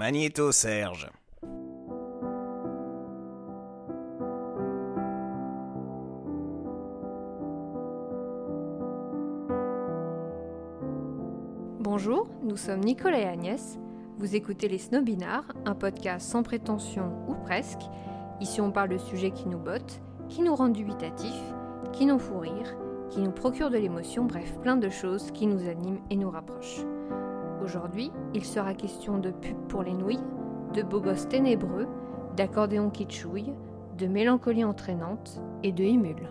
Magnéto Serge. Bonjour, nous sommes Nicolas et Agnès. Vous écoutez Les Snobinards, un podcast sans prétention ou presque. Ici, on parle de sujets qui nous bottent, qui nous rendent dubitatifs, qui nous font rire, qui nous procurent de l'émotion, bref, plein de choses qui nous animent et nous rapprochent. Aujourd'hui, il sera question de pub pour les nouilles, de beaux gosses ténébreux, d'accordéon qui tchouille, de mélancolie entraînante et de émule.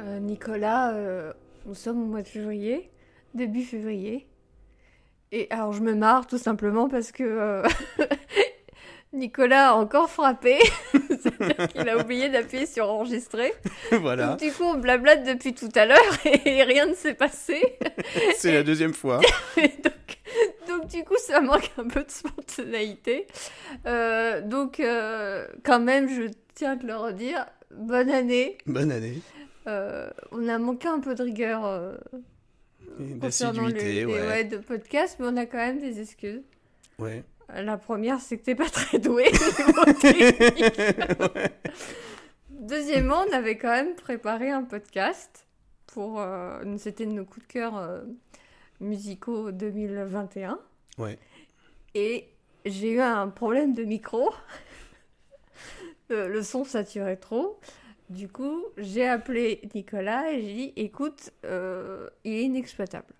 Euh, Nicolas, euh, nous sommes au mois de février, début février. Et alors je me marre tout simplement parce que euh, Nicolas a encore frappé. C'est-à-dire qu'il a oublié d'appuyer sur enregistrer. voilà, Donc, du coup, on blablate depuis tout à l'heure et rien ne s'est passé. c'est la deuxième fois. Donc, donc, du coup, ça manque un peu de spontanéité. Euh, donc, euh, quand même, je tiens à te le redire, bonne année. Bonne année. Euh, on a manqué un peu de rigueur concernant les- ouais, de podcast, mais on a quand même des excuses. Ouais. La première, c'est que t'es pas très doué. Deuxièmement, on avait quand même préparé un podcast pour. euh, C'était nos coups de cœur euh, musicaux 2021. Ouais. Et j'ai eu un problème de micro. le, le son saturait trop. Du coup, j'ai appelé Nicolas et j'ai dit écoute, euh, il est inexploitable.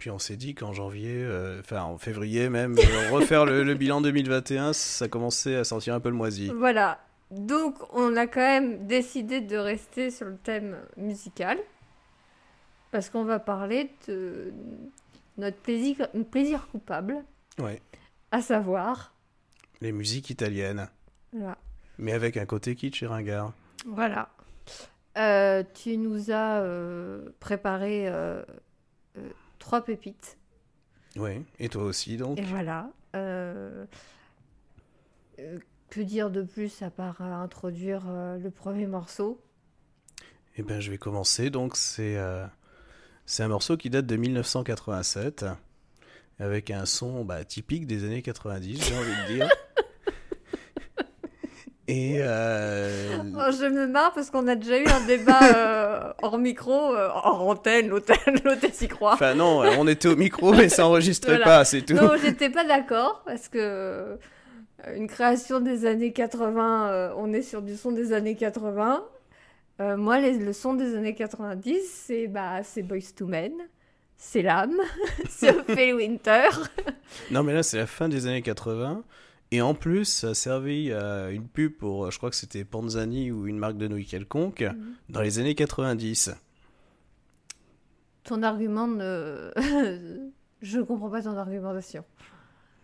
Puis on s'est dit qu'en janvier, euh, enfin en février même, euh, refaire le, le bilan 2021, ça commençait à sentir un peu le moisi. Voilà. Donc, on a quand même décidé de rester sur le thème musical. Parce qu'on va parler de notre plaisir, plaisir coupable, Ouais. à savoir. Les musiques italiennes, Voilà. mais avec un côté kitsch et ringard. Voilà. Euh, tu nous as euh, préparé euh, trois pépites. Ouais. Et toi aussi donc? Et voilà. Euh, euh, que dire de plus à part euh, introduire euh, le premier morceau? Eh ben, je vais commencer. Donc, c'est c'est un morceau qui date de 1987, avec un son bah, typique des années 90, j'ai envie de dire. Et euh, Oh, je me marre parce qu'on a déjà eu un débat euh, hors micro, euh, hors antenne, l'hôtel, l'hôtel s'y croit. enfin non, on était au micro, mais ça enregistrait Voilà. pas, c'est tout. Non, j'étais pas d'accord parce que euh, une création des années 80, euh, on est sur du son des années 80. Euh, moi, les- le son des années 90, c'est bah, c'est Boys to Men, c'est l'âme, c'est Ophélie Winter. Non, mais là, c'est la fin des années 80. Et en plus, ça a servi à une pub pour, euh, je crois que c'était Panzani ou une marque de nouilles quelconque, Mhm. dans les années 90. Ton argument ne. je ne comprends pas ton argumentation.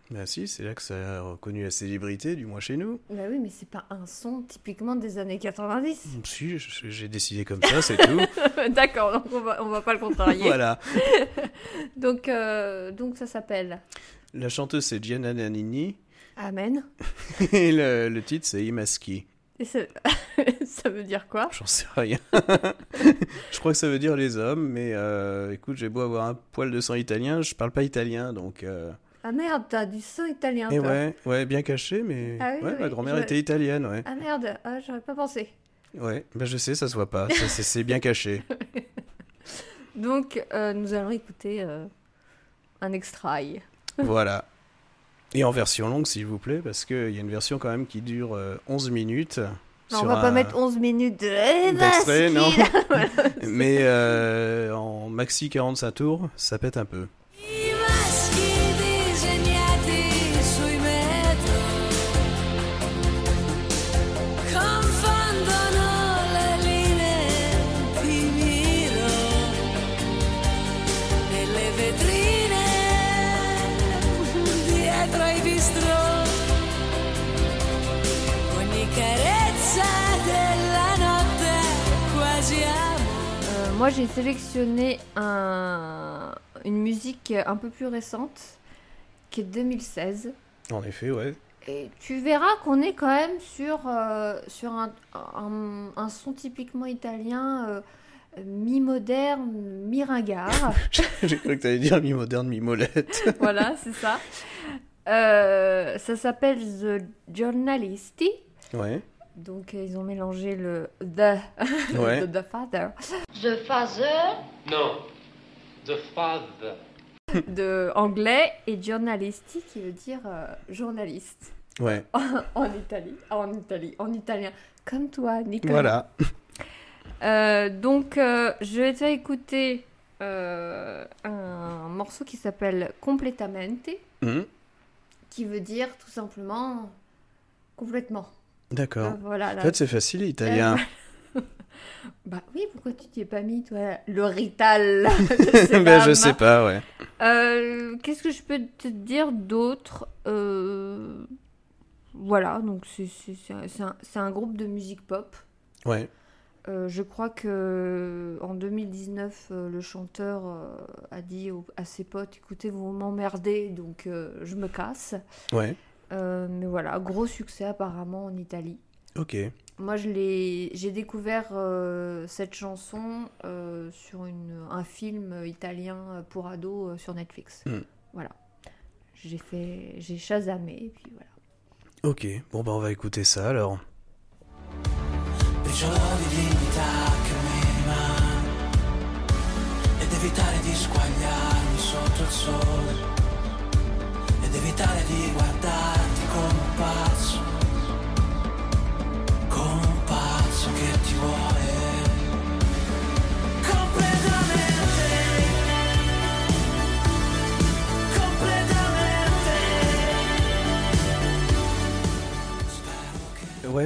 Bah si, c'est là que ça a reconnu la célébrité, du moins chez nous. Bah oui, mais c'est pas un son typiquement des années 90. Si, je- j'ai décidé comme ça, c'est tout. D'accord, donc on va, on va pas le contrarier. voilà. Donc, euh, donc ça s'appelle La chanteuse, c'est Gianna Nannini. Amen. Et le, le titre, c'est Imaschi. Et ça... ça veut dire quoi? J'en sais rien. je crois que ça veut dire les hommes, mais euh, écoute, j'ai beau avoir un poil de sang italien, je parle pas italien, donc... euh, Ah merde, t'as du son italien. Et toi. ouais, ouais, bien caché, mais Ah oui, ouais, oui, ma grand-mère je- était italienne, ouais. Ah merde, ah, j'aurais pas pensé. Ouais, bah je sais, ça se voit pas, c'est bien caché. Donc, euh, nous allons écouter un extrait. voilà. Et en version longue, s'il vous plaît, parce qu'il y a une version quand même qui dure euh, 11 minutes. Non, on va pas mettre 11 minutes de... Eh, non. Mais euh, en maxi 45 tours, ça pète un peu. J'ai sélectionné un... une musique un peu plus récente, qui est de 2016. En effet, ouais. Et tu verras qu'on est quand même sur, euh, sur un, un, un son typiquement italien, euh, mi-moderne, mi-ringard. J'ai cru que tu allais dire mi-moderne, mi-molette. voilà, c'est ça. Euh, ça s'appelle The Journalisty. Ouais. Donc euh, ils ont mélangé le the Ouais. de The Father The father, No. The father. de anglais et journalisti qui veut dire euh, journaliste Ouais. en Italie, Ah, en Italie, en italien, comme toi, Nicolas. Voilà. Euh, donc, euh, je vais te faire écouter euh, un morceau qui s'appelle Completamente, Mhm. qui veut dire tout simplement complètement. D'accord. Euh, voilà. En fait, c'est facile, l'italien. Bah oui, pourquoi tu t'y es pas mis, toi Le rital? ben, je sais pas, ouais. Euh, Qu'est-ce que je peux te dire d'autre? Euh, Voilà, donc c'est c'est- c'est un, c'est un- groupe de musique pop. Ouais. Euh, je crois que en 2019, euh, le chanteur euh, a dit au- à ses potes "Écoutez, vous m'emmerdez, donc euh, je me casse." Ouais. Euh, mais voilà, gros succès apparemment en Italie. Ok. Moi, je l'ai, j'ai découvert euh, cette chanson euh, sur une, un film italien pour ados euh, sur Netflix. Mm. Voilà. J'ai fait, j'ai chasamé et puis voilà. Ok. Bon, bah, on va écouter ça alors. di squagliarmi sotto il sole ed evitare di guardarti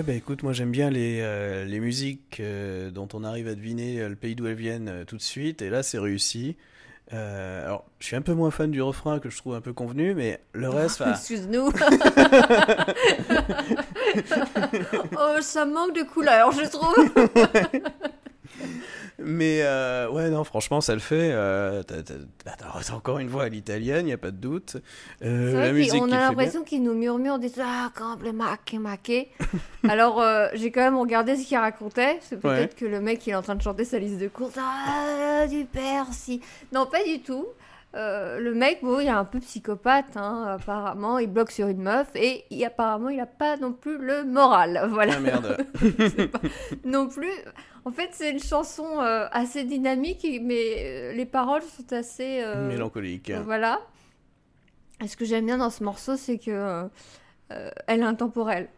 Ouais, bah écoute, moi j'aime bien les, euh, les musiques euh, dont on arrive à deviner euh, le pays d'où elles viennent tout de suite, et là c'est réussi. Euh, alors, je suis un peu moins fan du refrain que je trouve un peu convenu, mais le reste, enfin, Excuse-nous. oh, ça manque de couleur, je trouve. mais euh, ouais, non, franchement, ça le fait. Euh, t'as- t'as- bah, t'as- encore une voix à l'italienne, y a pas de doute. Euh, la musique qui a l'impression qu'ils nous murmurent des ah complètement maqué. Alors euh, j'ai quand même regardé ce qu'il racontait. C'est peut-être que le mec il est en train de chanter sa liste de courses. Ah du persil. Non pas du tout. Euh, le mec, bon, il est un peu psychopathe, hein, apparemment, il bloque sur une meuf et il- apparemment il a pas non plus le moral, voilà. Ah merde. non plus. En fait, c'est une chanson euh, assez dynamique, mais euh, les paroles sont assez. euh, Mélancolique. voilà. Et ce que j'aime bien dans ce morceau, c'est que elle est intemporelle.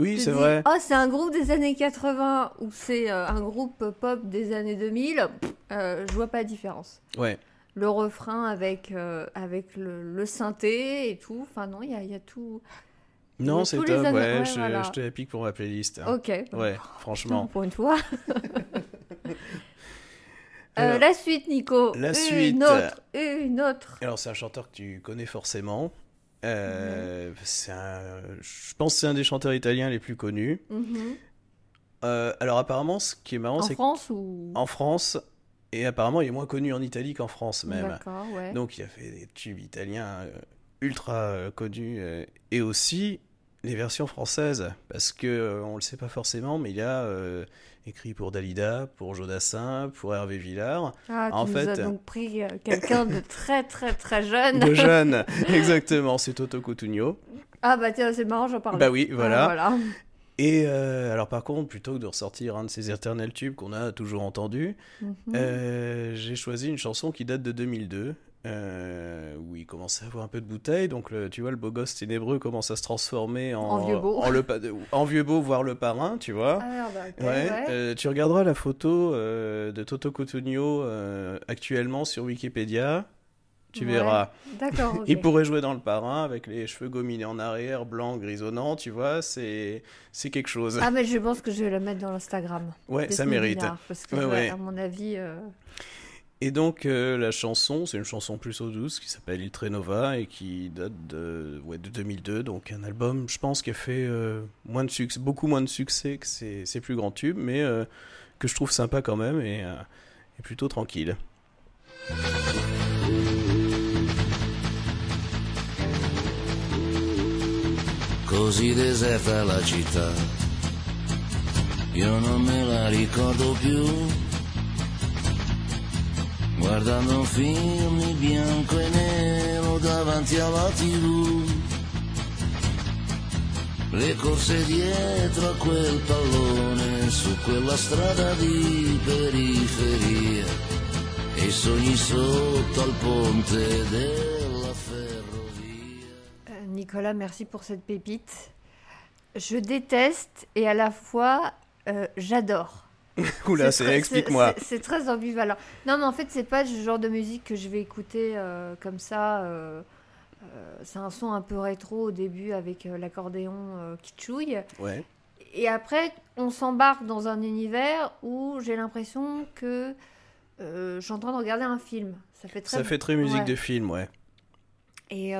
Oui, c'est vrai. Oh, c'est un groupe des années 80 ou c'est un groupe pop des années 2000. pff, je vois pas la différence. Ouais. Le refrain avec, euh, avec le, le synthé et tout. Enfin, non, il y a, il y a tout. Non, c'est top. Ouais, ouais, je, voilà. je te la pique pour ma playlist. hein. Ok. Ouais, franchement. Pour une fois. Euh, la suite, Nico. la une suite. autre. Une autre. Alors, c'est un chanteur que tu connais forcément. Euh, c'est un- je pense que c'est un des chanteurs italiens les plus connus. Mhm. Euh, alors, apparemment, ce qui est marrant, En c'est France ou. qu'en France, et apparemment, il est moins connu en Italie qu'en France même. D'accord, ouais. Donc, il a fait des tubes italiens euh, ultra euh, connus euh, et aussi les versions françaises parce que on le sait pas forcément, mais il a euh, écrit pour Dalida, pour Jodassin, pour Hervé Villard. Ah, tu en nous fait- as donc pris quelqu'un de très très très jeune. De jeunes, exactement, c'est Toto Cutugno. Ah bah tiens, c'est marrant, j'en parlais. Bah oui, voilà. Ah, voilà. Et euh, alors par contre, plutôt que de ressortir un de ces éternels tubes qu'on a toujours entendu, Mhm. euh, j'ai choisi une chanson qui date de 2002, euh, où il commençait à avoir un peu de bouteille, donc le- tu vois, le beau gosse ténébreux commence à se transformer en, En vieux beau. en, le, pa- en vieux beau, voire le parrain, tu vois. Ah merde, ok, Ouais, ouais. euh, tu regarderas la photo de Toto Cutugno euh, actuellement sur Wikipédia, tu Ouais. verras. D'accord. Il pourrait jouer dans le parrain avec les cheveux gominés en arrière, blanc, grisonnant, tu vois, c'est c'est quelque chose. Ah mais je pense que je vais la mettre dans l'Instagram. ouais, ça mérite. Parce que Ouais, ouais, ouais. à mon avis... euh, Et donc euh, la chanson, c'est une chanson plus au douce qui s'appelle Il Trenova et qui date de, ouais, de 2002, donc un album, je pense, qui a fait euh, moins de succès, beaucoup moins de succès que ses, ses plus grands tubes, mais que je trouve sympa quand même et, et plutôt tranquille. Così deserta la città, io non me la ricordo più. guardando un film in bianco e nero davanti alla tv. Le corse dietro a quel pallone su quella strada di periferia e i sogni sotto al ponte. Euh, Nicolas, merci pour cette pépite. Je déteste et à la fois euh, j'adore. Oula, C'est explique-moi. c'est- très ambivalent. Non, mais en fait, c'est pas le genre de musique que je vais écouter euh, comme ça. euh, c'est un son un peu rétro au début avec l'accordéon qui chouille. Ouais. Et après, on s'embarque dans un univers où j'ai l'impression que je suis en train de regarder un film. Ça fait très Ça fait très musique ouais. de film, ouais. Et,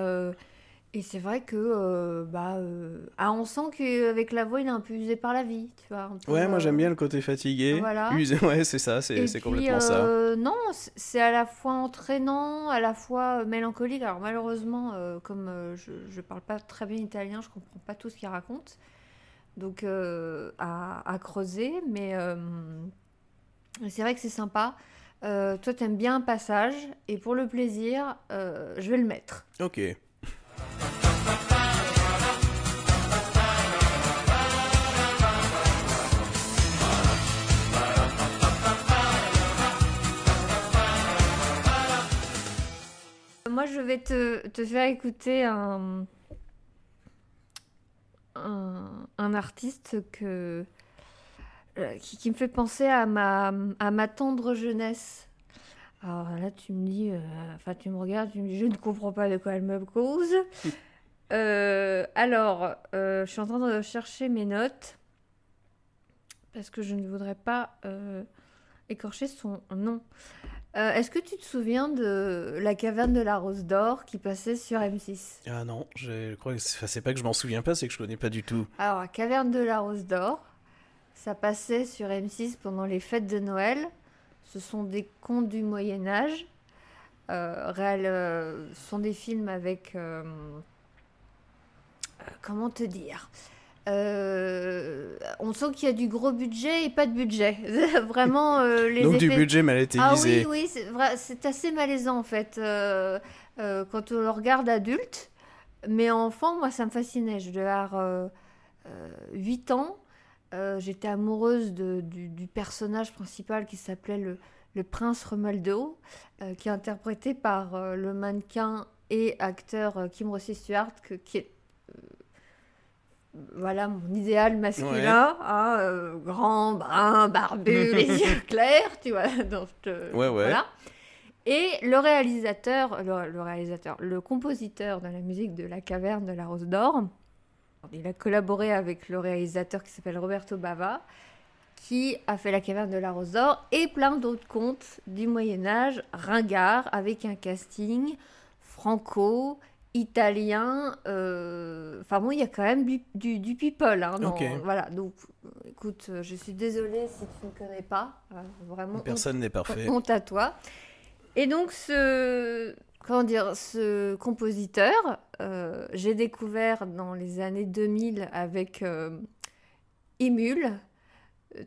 et c'est vrai que euh, bah, euh, ah, on sent qu'avec la voix, il est un peu usé par la vie. Tu vois, un peu, Ouais, moi euh, j'aime bien le côté fatigué. voilà. Usé, ouais, c'est ça, c'est complètement ça. euh, Non, c'est à la fois entraînant, à la fois euh, mélancolique. Alors malheureusement, euh, comme euh, je ne parle pas très bien italien, je comprends pas tout ce qu'il raconte. Donc euh, à, à creuser, mais euh, c'est vrai que c'est sympa. Euh, toi, t'aimes bien un passage, et pour le plaisir, euh, je vais le mettre. Ok. Moi, je vais te, te faire écouter un, un, un artiste que, euh, qui, qui me fait penser à ma, à ma tendre jeunesse. Alors là, tu me dis, euh, enfin, tu me regardes, tu me dis, je ne comprends pas de quoi elle me cause. Euh, alors, euh, je suis en train de chercher mes notes parce que je ne voudrais pas écorcher son nom. Euh, Est-ce que tu te souviens de La caverne de la Rose d'Or qui passait sur M6 Ah non, je crois que c'est pas que je m'en souviens pas, c'est que je connais pas du tout. Alors, La caverne de la Rose d'Or, ça passait sur M6 pendant les fêtes de Noël. Ce sont des contes du Moyen Âge. Euh, réel, euh, ce sont des films avec... comment te dire On sent qu'il y a du gros budget et pas de budget. Vraiment, euh, les Donc du effets- budget mal été Ah oui, oui, c'est assez malaisant en fait. euh, euh, quand on le regarde adulte, mais enfant, moi ça me fascinait. Je devais avoir euh, euh, 8 ans. J'étais amoureuse de- du, du personnage principal qui s'appelait le, le prince Romaldo, qui est interprété par le mannequin et acteur Kim Rossi Stuart, que- qui est voilà mon idéal masculin, hein, euh, grand, brun, barbu, les yeux clairs, tu vois. Donc, je- Ouais, ouais. Voilà. Et le réalisateur, le, le réalisateur, le compositeur de la musique de La Caverne de la Rose d'Or, il a collaboré avec le réalisateur qui s'appelle Roberto Bava, qui a fait La Caverne de la Rose d'Or et plein d'autres contes du Moyen Âge, ringard, avec un casting franco, italien. euh, Enfin bon, il y a quand même du, du, du people. Hein, dans- Ok. Voilà, donc écoute, euh, je suis désolée si tu ne connais pas. euh, vraiment, Personne n'est parfait. honte à toi. Et donc, ce, comment dire, ce compositeur, euh, j'ai découvert dans les années 2000 avec euh, Emule.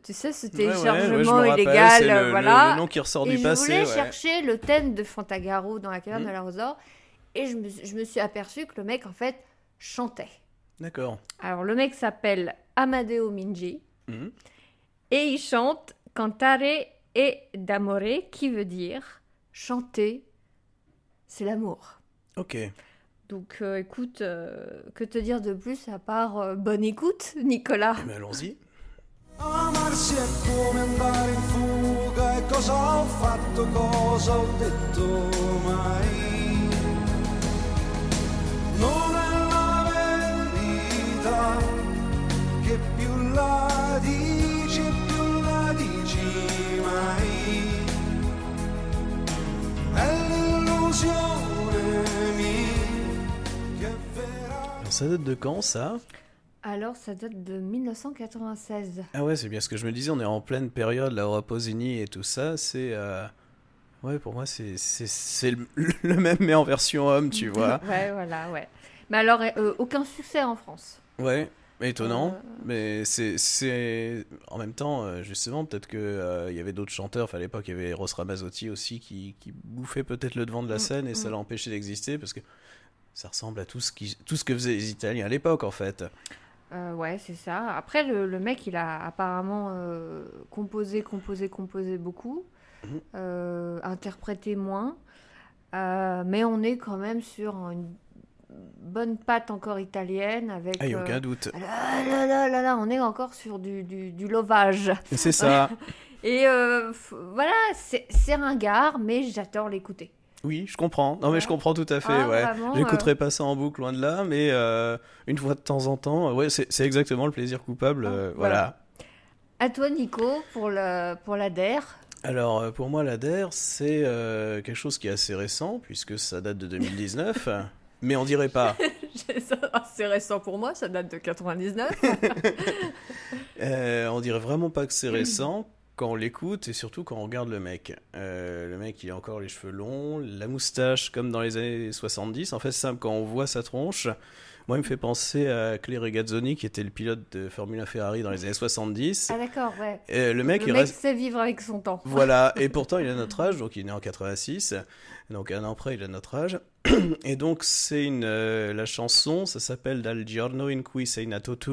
Tu sais, ce Ouais, ouais, ouais, je téléchargement rappelle, illégal, voilà. le- le nom qui ressort Et du je passé. voulais ouais. chercher le thème de Fantagaro dans la caverne Mhm. de la Rose d'Or. Et je me, je me suis aperçue que le mec, en fait, chantait. D'accord. Alors, le mec s'appelle Amadeo Minji. Mhm. Et il chante Cantare e d'amore, qui veut dire chanter, c'est l'amour. Ok. Donc euh, écoute, euh, que te dire de plus à part euh, bonne écoute, Nicolas? Mais allons-y. Amarsi è come andare in fuga e cosa ho fatto, cosa ho detto mai? Alors, ça date de quand ça? Alors ça date de 1996. Ah ouais, c'est bien ce que je me disais, on est en pleine période, la Raposini et tout ça, c'est... euh, Ouais, pour moi, c'est c'est- c'est le, le même, mais en version homme, tu vois. ouais, voilà, ouais. Mais alors, euh, aucun succès en France. Ouais. Étonnant. Euh, Mais c'est, en même temps, euh, justement, peut-être que euh, il y avait d'autres chanteurs. Enfin, à l'époque, il y avait Eros Ramazzotti aussi qui, qui bouffait peut-être le devant de la Mm, scène et ça mm. l'a empêché d'exister parce que ça ressemble à tout ce qui, tout ce que faisaient les Italiens à l'époque, en fait. Euh, ouais, c'est ça. Après, le, le mec, il a apparemment composé, composé, composé beaucoup, Mhm. interprété moins, mais on est quand même sur une bonne patte encore italienne avec. Ah, il n'y a euh, aucun doute. là, là, là, là, là, on est encore sur du, du, du lovage. C'est ça. Et euh, voilà, c'est ringard, mais j'adore l'écouter. Oui, je comprends. Non, mais je comprends tout à fait. Ah, ouais. J'écouterai pas ça en boucle, loin de là, mais euh, une fois de temps en temps, euh, ouais, c'est exactement le plaisir coupable. Ah, euh, voilà. voilà. À toi, Nico, pour, le, pour la DER. Alors, euh, pour moi, la DER, c'est euh, quelque chose qui est assez récent, puisque ça date de 2019. mais on dirait pas. C'est récent pour moi, ça date de 99. Euh, on dirait vraiment pas que c'est récent quand on l'écoute et surtout quand on regarde le mec. Euh, le mec, il a encore les cheveux longs, la moustache comme dans les années 70. En fait, c'est simple, quand on voit sa tronche, moi, il me fait penser à Claire Regazzoni, qui était le pilote de Formule 1 Ferrari dans les années 70. ah d'accord, ouais. Euh, le mec, le il mec reste. sait vivre avec son temps. Voilà, et pourtant il a notre âge, donc il est né en 86, donc un an après il a notre âge. Et donc c'est une euh, la chanson, ça s'appelle Dal giorno in cui sei nato tu,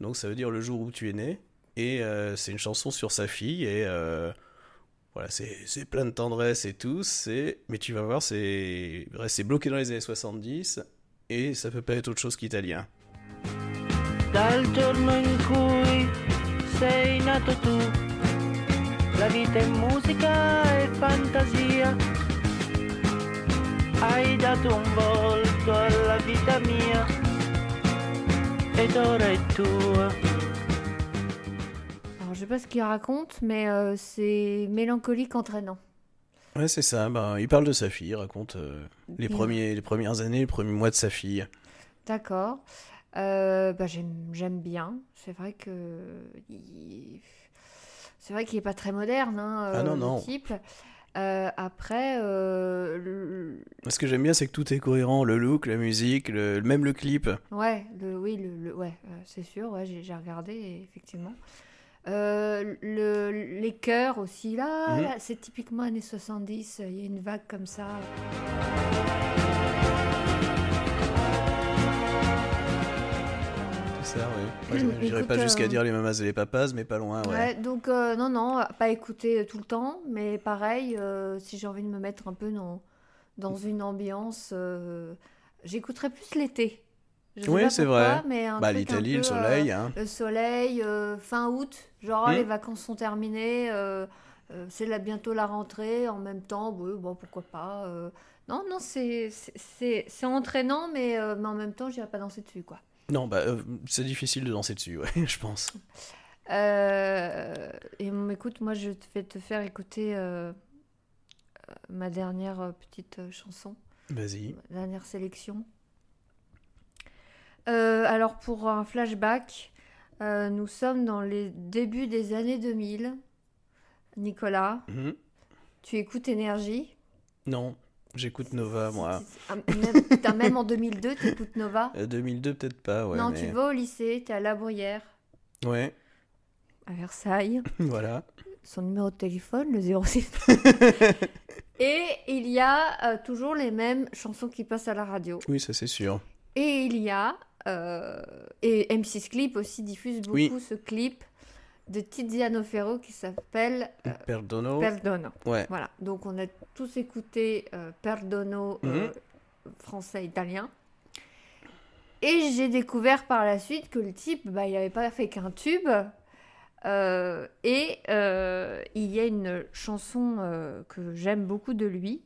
donc ça veut dire le jour où tu es né, et euh, c'est une chanson sur sa fille, et euh, voilà, c'est plein de tendresse et tout, mais tu vas voir, c'est c'est bloqué dans les années 70, et ça peut pas être autre chose qu'italien. Dal giorno in cui sei nato tu, la vita è musica e fantasia. Hai dato un volto alla vita mia ed ora è tua. Alors je sais pas ce qu'il raconte, mais euh, c'est mélancolique entraînant. Ouais, c'est ça, ben, il parle de sa fille, il raconte euh, les, premiers, les premières années, les premiers mois de sa fille. D'accord. Euh, bah, j'aime, bien. C'est vrai que il- c'est vrai qu'il est pas très moderne, hein, Ah non, euh, le non. type. Euh, après, euh, le- Ce que j'aime bien, c'est que tout est cohérent, le look, la musique, le, même le clip. ouais, le, oui, le, ouais, euh, c'est sûr. Ouais, j'ai, regardé effectivement. Le, les chœurs aussi là, Mhm. là, c'est typiquement années 70. Il y a une vague comme ça. Ça, oui. J'irais Écoute, pas jusqu'à euh, dire les mamas et les papas, mais pas loin, ouais. Ouais, donc euh, non, non, pas écouter tout le temps, mais pareil, euh, si j'ai envie de me mettre un peu dans, dans une ambiance, euh, j'écouterais plus l'été. Je Oui, c'est vrai. Mais Bah, l'Italie, le euh, soleil, hein. le soleil, euh, fin août, genre Hmm. les vacances sont terminées, euh, euh, c'est là bientôt la rentrée, en même temps, bon, pourquoi pas. euh. Non, non, c'est entraînant, mais, euh, mais en même temps, j'irai pas danser dessus, quoi. Non, bah, euh, c'est difficile de danser dessus, ouais, je pense. Euh, et écoute, moi je vais te faire écouter euh, ma dernière petite chanson, Vas-y. ma dernière sélection. Alors pour un flashback, nous sommes dans les débuts des années 2000. Nicolas, Mhm. tu écoutes Énergie? Non, j'écoute Nova, moi. Ah, même, putain, même en 2002, tu écoutes Nova Euh, 2002, peut-être pas, ouais. Non, mais... tu vas au lycée, tu es à La Bruyère, Ouais, à Versailles. voilà. son numéro de téléphone, le 06. et il y a euh, toujours les mêmes chansons qui passent à la radio. Oui, ça c'est sûr. Et il y a, euh, et M6 Clip aussi diffuse beaucoup Oui. ce clip de Tiziano Ferro qui s'appelle euh, Perdono. Perdono. Ouais. Voilà, donc on a tous écouté euh, Perdono euh, Mhm. français-italien. Et j'ai découvert par la suite que le type, bah, il n'avait pas fait qu'un tube. Euh, et euh, il y a une chanson euh, que j'aime beaucoup de lui,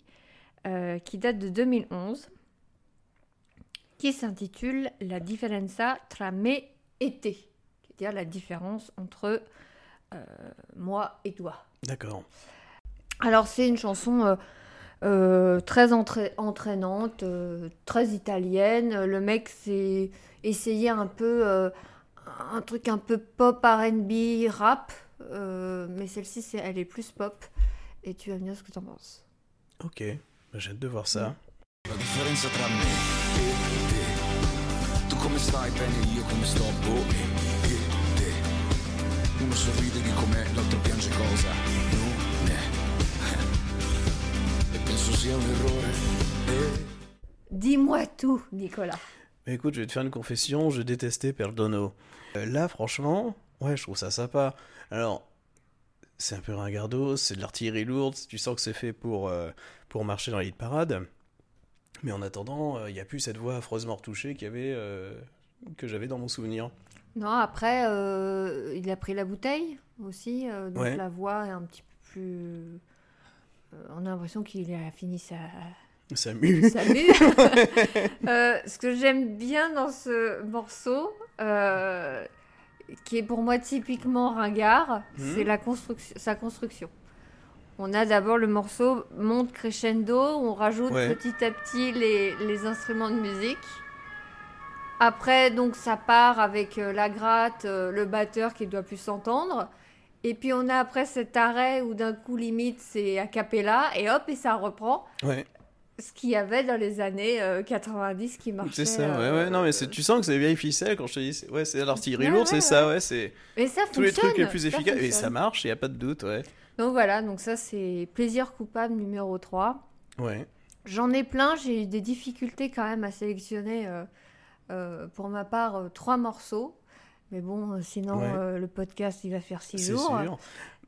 qui date de 2011, qui s'intitule La differenza tra me et te, c'est-à-dire la différence entre euh, moi et toi. D'accord. Alors c'est une chanson euh, euh, très entra- entraînante, euh, très italienne. Le mec s'est essayé un peu euh, un truc un peu pop R&B rap, euh, mais celle-ci c'est elle est plus pop. Et tu vas me dire ce que tu en penses. Ok, Bah, j'ai hâte de voir ça. La differenza tra me te. Tu come stai bene io come sto boh te uno sorride di com'è l'altro piange cosa? Non è e penso sia un errore e Dis-moi tout, Nicolas. Mais écoute, je vais te faire une confession, je détestais Perdono. Euh, là, franchement, ouais, je trouve ça sympa. Alors, c'est un peu ringardos, c'est de l'artillerie lourde, tu sens que c'est fait pour, euh, pour marcher dans les hit parades. Mais en attendant, il n'y a plus cette voix affreusement retouchée qu'il y avait, euh, que j'avais dans mon souvenir. Non, après, euh, il a pris la bouteille aussi, euh, donc Ouais. la voix est un petit peu plus. euh, on a l'impression qu'il a fini sa, Ça mue. sa mue. Ce que j'aime bien dans ce morceau, qui est pour moi typiquement ringard, Mhm. c'est la construction, sa construction. On a d'abord le morceau monte crescendo, on rajoute Ouais. petit à petit les, les instruments de musique. Après, donc, ça part avec euh, la gratte, euh, le batteur qui doit plus s'entendre. Et puis, on a après cet arrêt où d'un coup, limite, c'est a cappella, et hop, et ça reprend. Ouais, Ce qu'il y avait dans les années euh, 90 qui marchait. c'est ça. Ouais, euh, ouais, non, mais tu sens que c'est vieille ficelle quand je te dis. Ouais, c'est l'artillerie Ouais, lourde, c'est ça, ouais, c'est Mais ça tous les trucs les plus efficaces. Et ça marche, il n'y a pas de doute, ouais. Donc voilà, donc ça, c'est Plaisir coupable numéro 3. Ouais. J'en ai plein, j'ai eu des difficultés quand même à sélectionner euh, euh, pour ma part euh, trois morceaux. Mais bon, euh, sinon Ouais. euh, le podcast il va faire six jours. sûr.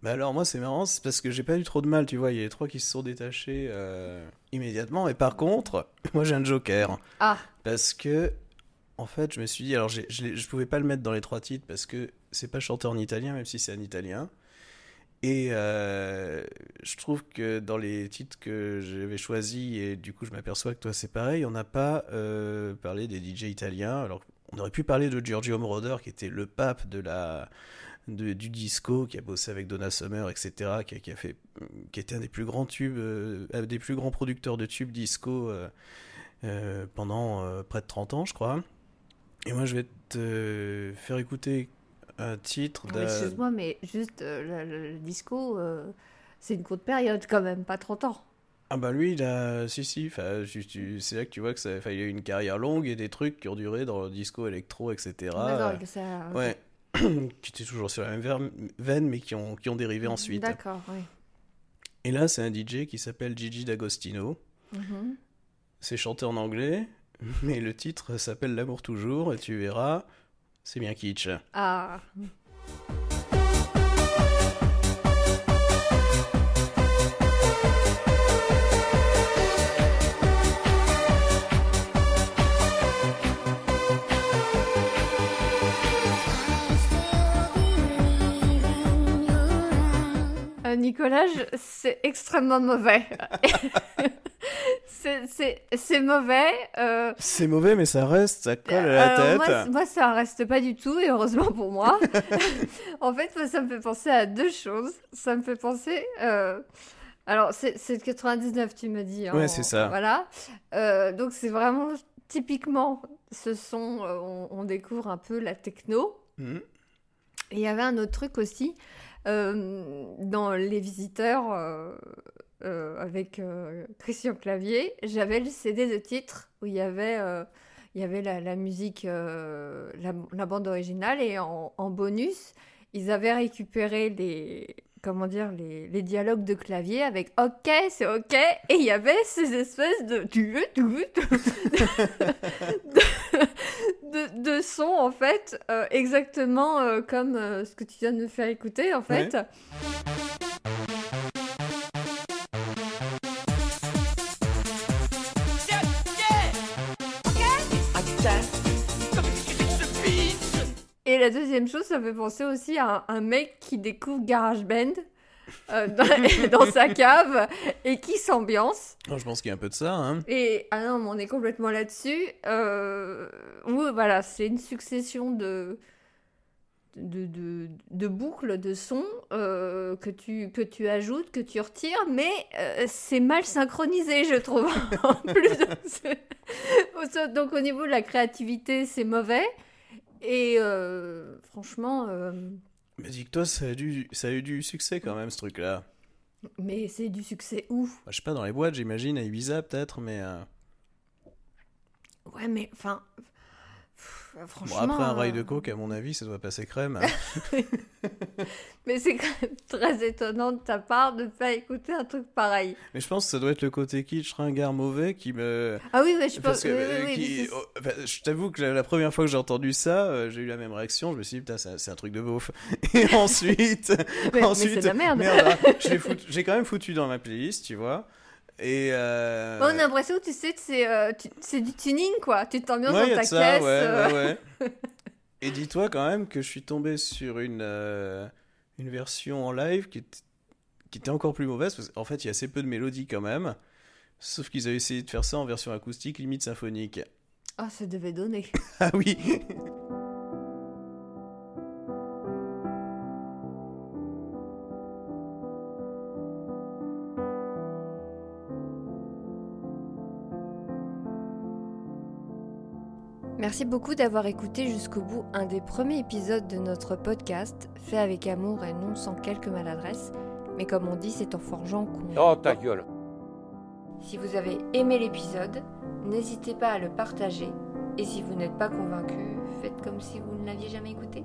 Bah alors moi c'est marrant, c'est parce que j'ai pas eu trop de mal, tu vois, il y a les trois qui se sont détachés euh, immédiatement, et par contre, moi j'ai un joker, Ah, parce que en fait je me suis dit, alors je, je pouvais pas le mettre dans les trois titres parce que c'est pas chanté en italien, même si c'est en italien, et euh, je trouve que dans les titres que j'avais choisis, et du coup je m'aperçois que toi c'est pareil, on n'a pas euh, parlé des DJ italiens, alors on aurait pu parler de Giorgio Moroder qui était le pape de la du disco, qui a bossé avec Donna Summer, etc., qui a, fait, qui était un des plus grands tubes, euh, des plus grands producteurs de tubes disco pendant près de 30 ans, je crois. Et moi, je vais te faire écouter un titre d'un... excuse-moi, mais juste euh, le, disco, euh, c'est une courte période quand même, pas 30 ans. Ah bah lui, il a... Si, si, c'est là que tu vois que ça... il a eu une carrière longue et des trucs qui ont duré dans le disco électro, etc. D'accord, ça-. Ouais, qui étaient toujours sur la même veine, mais qui ont, qui ont dérivé ensuite. D'accord, oui. Et là, c'est un DJ qui s'appelle Gigi D'Agostino. Mhm. C'est chanté en anglais, mais le titre s'appelle L'amour toujours, et tu verras, c'est bien kitsch. Ah, Euh, Nicolas, c'est extrêmement mauvais. c'est- mauvais. euh, C'est mauvais, mais ça reste, ça colle à la alors, tête. moi, moi, ça reste pas du tout, et heureusement pour moi. en fait, moi, ça me fait penser à deux choses. Ça me fait penser. euh, Alors, c'est de 99, tu me dis. hein, Ouais, c'est ça. Voilà. Euh, donc, c'est vraiment typiquement ce son. euh, on, on découvre un peu la techno. Mhm. Et il y avait un autre truc aussi euh, dans Les Visiteurs euh, avec euh, Christian Clavier. J'avais le CD de titre où il y avait, euh, il y avait la, la musique, la, la bande originale et en, en bonus, ils avaient récupéré les comment dire les, les dialogues de clavier avec OK c'est OK et il y avait ces espèces de de, de sons en fait exactement comme ce que tu viens de me faire écouter en fait Et la deuxième chose, ça me fait penser aussi à un, un mec qui découvre GarageBand euh, dans, dans sa cave et qui s'ambiance. Oh, je pense qu'il y a un peu de ça. Hein. Et ah non, mais on est complètement là-dessus. Euh, oui, voilà, c'est une succession de, de, de, de boucles de sons euh, que, tu, que tu ajoutes, que tu retires, mais euh, c'est mal synchronisé, je trouve. en plus, c'est- donc au niveau de la créativité, c'est mauvais. Et euh, franchement, euh, Mais dis-toi, ça, a ça a eu du succès quand même, ce truc-là. mais c'est du succès ouf. Bah, je sais pas, dans les boîtes, j'imagine, à Ibiza peut-être, mais... euh, Ouais, mais enfin, Pff, Bon, franchement. après un rail euh, de coke, à mon avis, ça doit passer crème. hein. Mais c'est quand même très étonnant de ta part de pas écouter un truc pareil. Mais je pense que ça doit être le côté kitsch, ringard, mauvais qui me. Ah oui, ouais, je Parce pense que, oui, euh, oui, qui- mais oh, je t'avoue que la, la première fois que j'ai entendu ça, euh, j'ai eu la même réaction. Je me suis dit, putain, c'est un- truc de beauf. Et ensuite, mais, mais ensuite, c'est la merde. merde, hein, j'ai quand même foutu dans ma playlist, tu vois. Et. Euh... On a l'impression, tu sais, que c'est euh, du tuning, quoi. Tu t'ambiances Ouais, dans a ta ça, caisse. ouais, euh, ouais, ouais. Et dis-toi quand même que je suis tombé sur une, euh, une version en live qui, était encore plus mauvaise, parce qu'en fait, il y a assez peu de mélodie quand même. Sauf qu'ils avaient essayé de faire ça en version acoustique, limite symphonique. Ah, ça devait donner. Ah oui Merci beaucoup d'avoir écouté jusqu'au bout un des premiers épisodes de notre podcast, fait avec amour et non sans quelques maladresses. Mais comme on dit, c'est en forgeant qu'on... Oh ta gueule Si vous avez aimé l'épisode, n'hésitez pas à le partager. Et si vous n'êtes pas convaincu, faites comme si vous ne l'aviez jamais écouté.